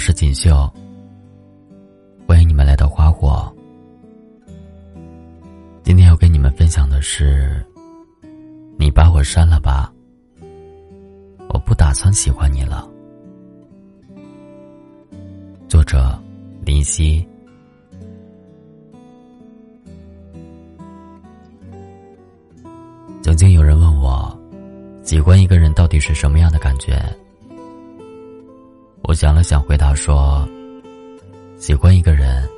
是锦绣，欢迎你们来到花火。今天要跟你们分享的是，你把我删了吧，我不打算喜欢你了。作者林夕。曾经有人问我，喜欢一个人到底是什么样的感觉？我想了想，回答说：“喜欢一个人，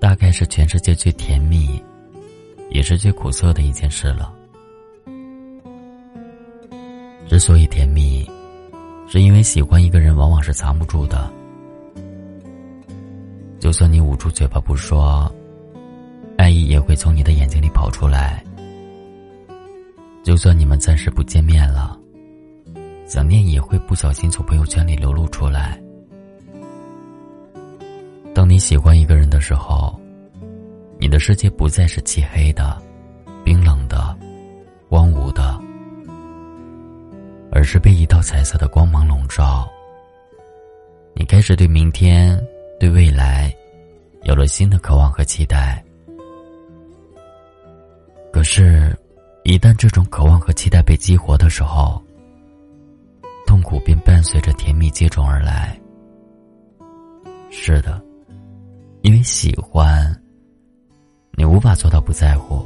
大概是全世界最甜蜜，也是最苦涩的一件事了。之所以甜蜜，是因为喜欢一个人往往是藏不住的。就算你捂住嘴巴不说，爱意也会从你的眼睛里跑出来。就算你们暂时不见面了。”想念也会不小心从朋友圈里流露出来。当你喜欢一个人的时候，你的世界不再是漆黑的、冰冷的、荒芜的，而是被一道彩色的光芒笼罩。你开始对明天、对未来，有了新的渴望和期待。可是，一旦这种渴望和期待被激活的时候，痛苦便伴随着甜蜜接踵而来。是的，因为喜欢，你无法做到不在乎、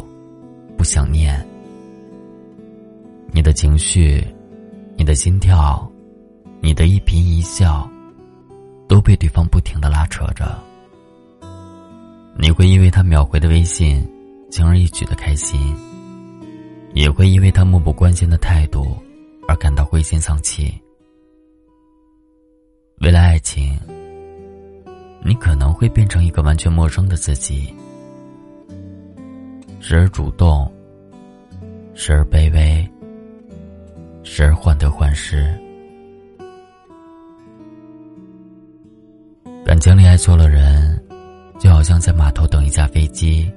不想念。你的情绪、你的心跳、你的一颦一笑，都被对方不停的拉扯着。你会因为他秒回的微信，轻而易举的开心，也会因为他漠不关心的态度。而感到灰心丧气。为了爱情，你可能会变成一个完全陌生的自己，时而主动，时而卑微，时而患得患失。感情里爱错了人，就好像在码头等一架飞机，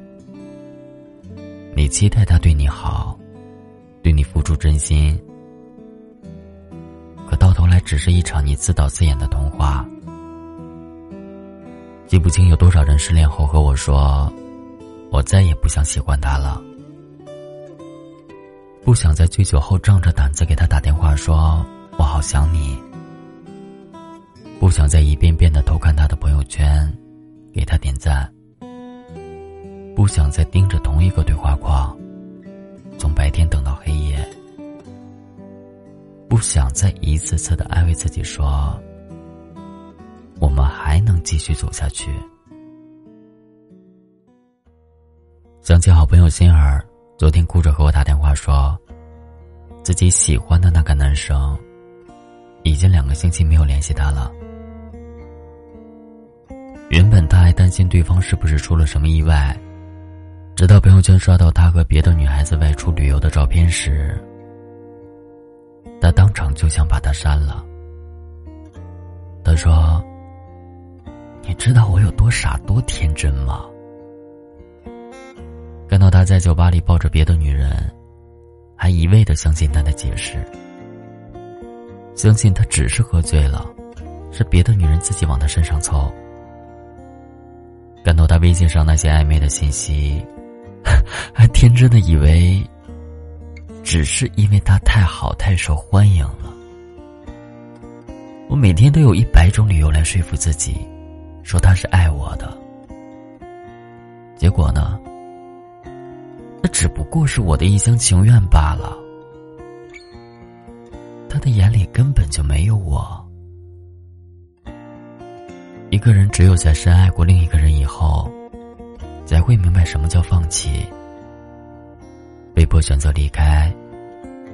你期待他对你好，对你付出真心。只是一场你自导自演的童话。记不清有多少人失恋后和我说：“我再也不想喜欢他了，不想在醉酒后仗着胆子给他打电话说我好想你，不想再一遍遍的偷看他的朋友圈，给他点赞，不想再盯着同一个对话框，从白天等到黑夜。”不想再一次次的安慰自己说：“我们还能继续走下去。”想起好朋友心儿昨天哭着和我打电话说，自己喜欢的那个男生已经两个星期没有联系他了。原本他还担心对方是不是出了什么意外，直到朋友圈刷到他和别的女孩子外出旅游的照片时。他当场就想把他删了。他说：“你知道我有多傻多天真吗？”看到他在酒吧里抱着别的女人，还一味的相信他的解释，相信他只是喝醉了，是别的女人自己往他身上凑。看到他微信上那些暧昧的信息，还天真的以为。只是因为他太好太受欢迎了，我每天都有一百种理由来说服自己，说他是爱我的。结果呢？那只不过是我的一厢情愿罢了。他的眼里根本就没有我。一个人只有在深爱过另一个人以后，才会明白什么叫放弃。被迫选择离开，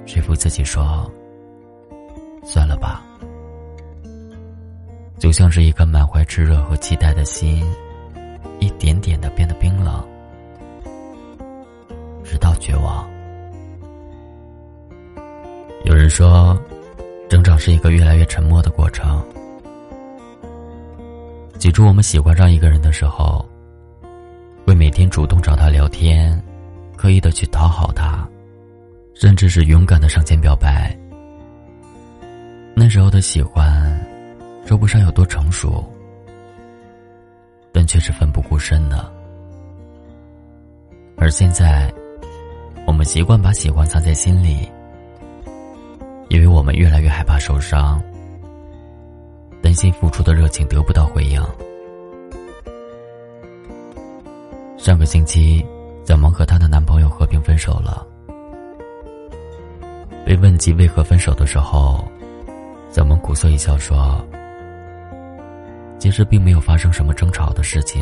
说服自己说：“算了吧。”就像是一颗满怀炽热和期待的心，一点点的变得冰冷，直到绝望。有人说，成长是一个越来越沉默的过程。起初，我们喜欢上一个人的时候，会每天主动找他聊天。刻意的去讨好他，甚至是勇敢的上前表白。那时候的喜欢，说不上有多成熟，但却是奋不顾身的。而现在，我们习惯把喜欢藏在心里，因为我们越来越害怕受伤，担心付出的热情得不到回应。上个星期，小萌和她的男朋友和平分手了。被问及为何分手的时候，小萌苦涩一笑说：“其实并没有发生什么争吵的事情。”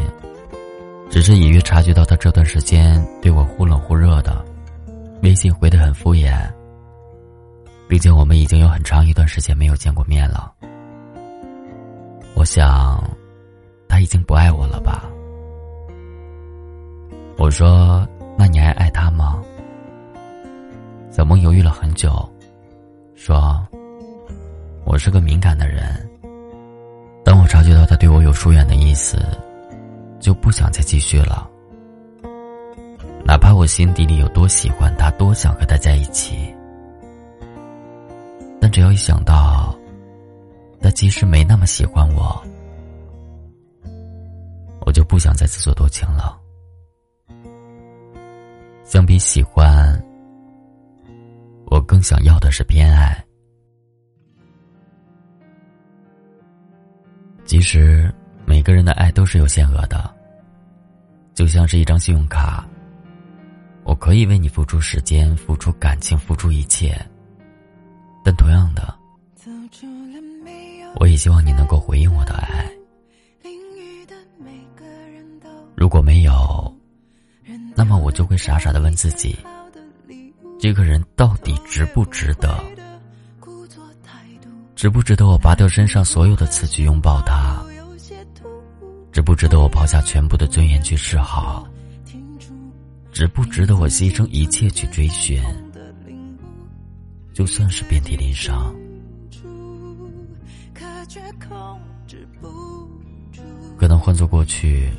只是隐约察觉到他这段时间对我忽冷忽热的，微信回的很敷衍。毕竟我们已经有很长一段时间没有见过面了。我想，他已经不爱我了吧？我说：“犹豫了很久，说：“我是个敏感的人，当我察觉到他对我有疏远的意思。”就不想再继续了，哪怕我心底里有多喜欢他，多想和他在一起，但只要一想到他其实没那么喜欢我，我就不想再自作多情了。相比喜欢，更想要的是偏爱。其实。每个人的爱都是有限额的，就像是一张信用卡。我可以为你付出时间、付出感情、付出一切，但同样的，我也希望你能够回应我的爱。如果没有，那么我就会傻傻的问自己：这个人到底值不值得？值不值得我拔掉身上所有的刺去拥抱他？值不值得我抛下全部的尊严去示好？值不值得我牺牲一切去追寻？就算是遍体鳞伤，可能换做过去，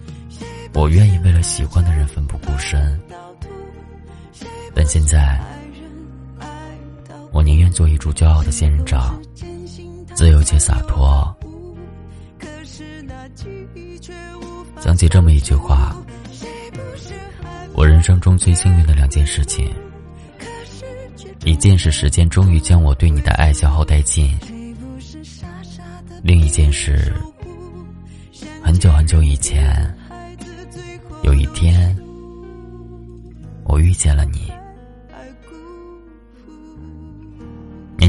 我愿意为了喜欢的人奋不顾身。但现在，宁愿做一株骄傲的仙人掌，自由且洒脱。想起这么一句话，我人生中最幸运的两件事情，一件是时间终于将我对你的爱消耗殆尽，另一件事，很久很久以前，有一天，我遇见了你。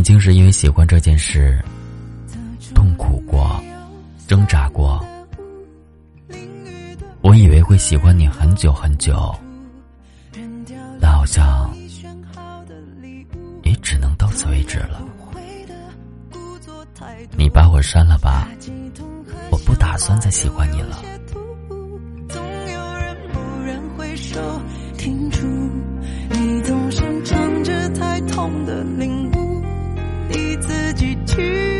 竟是因为喜欢这件事，痛苦过，挣扎过。我以为会喜欢你很久很久，但好像也只能到此为止了。你把我删了吧，我不打算再喜欢你了。choose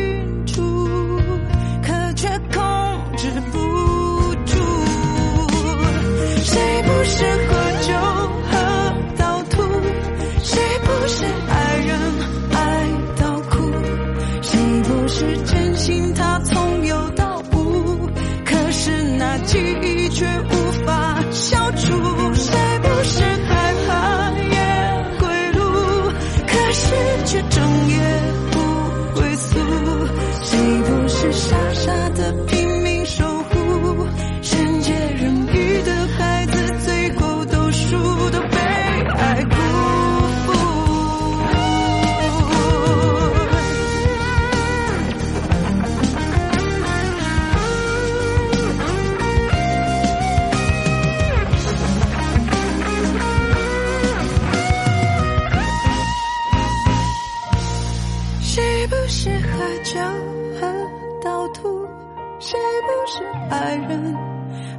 谁不是爱人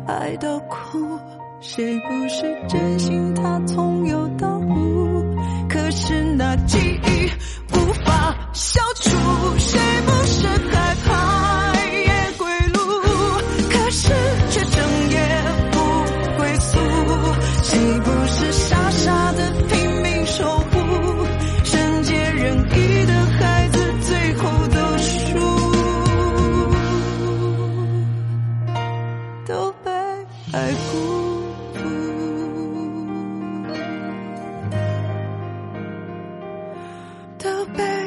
爱到哭，谁不是真心？他从有到无，可是那记忆无法消除。谁不是害怕夜归路，可是却整夜不归宿？谁不是 back.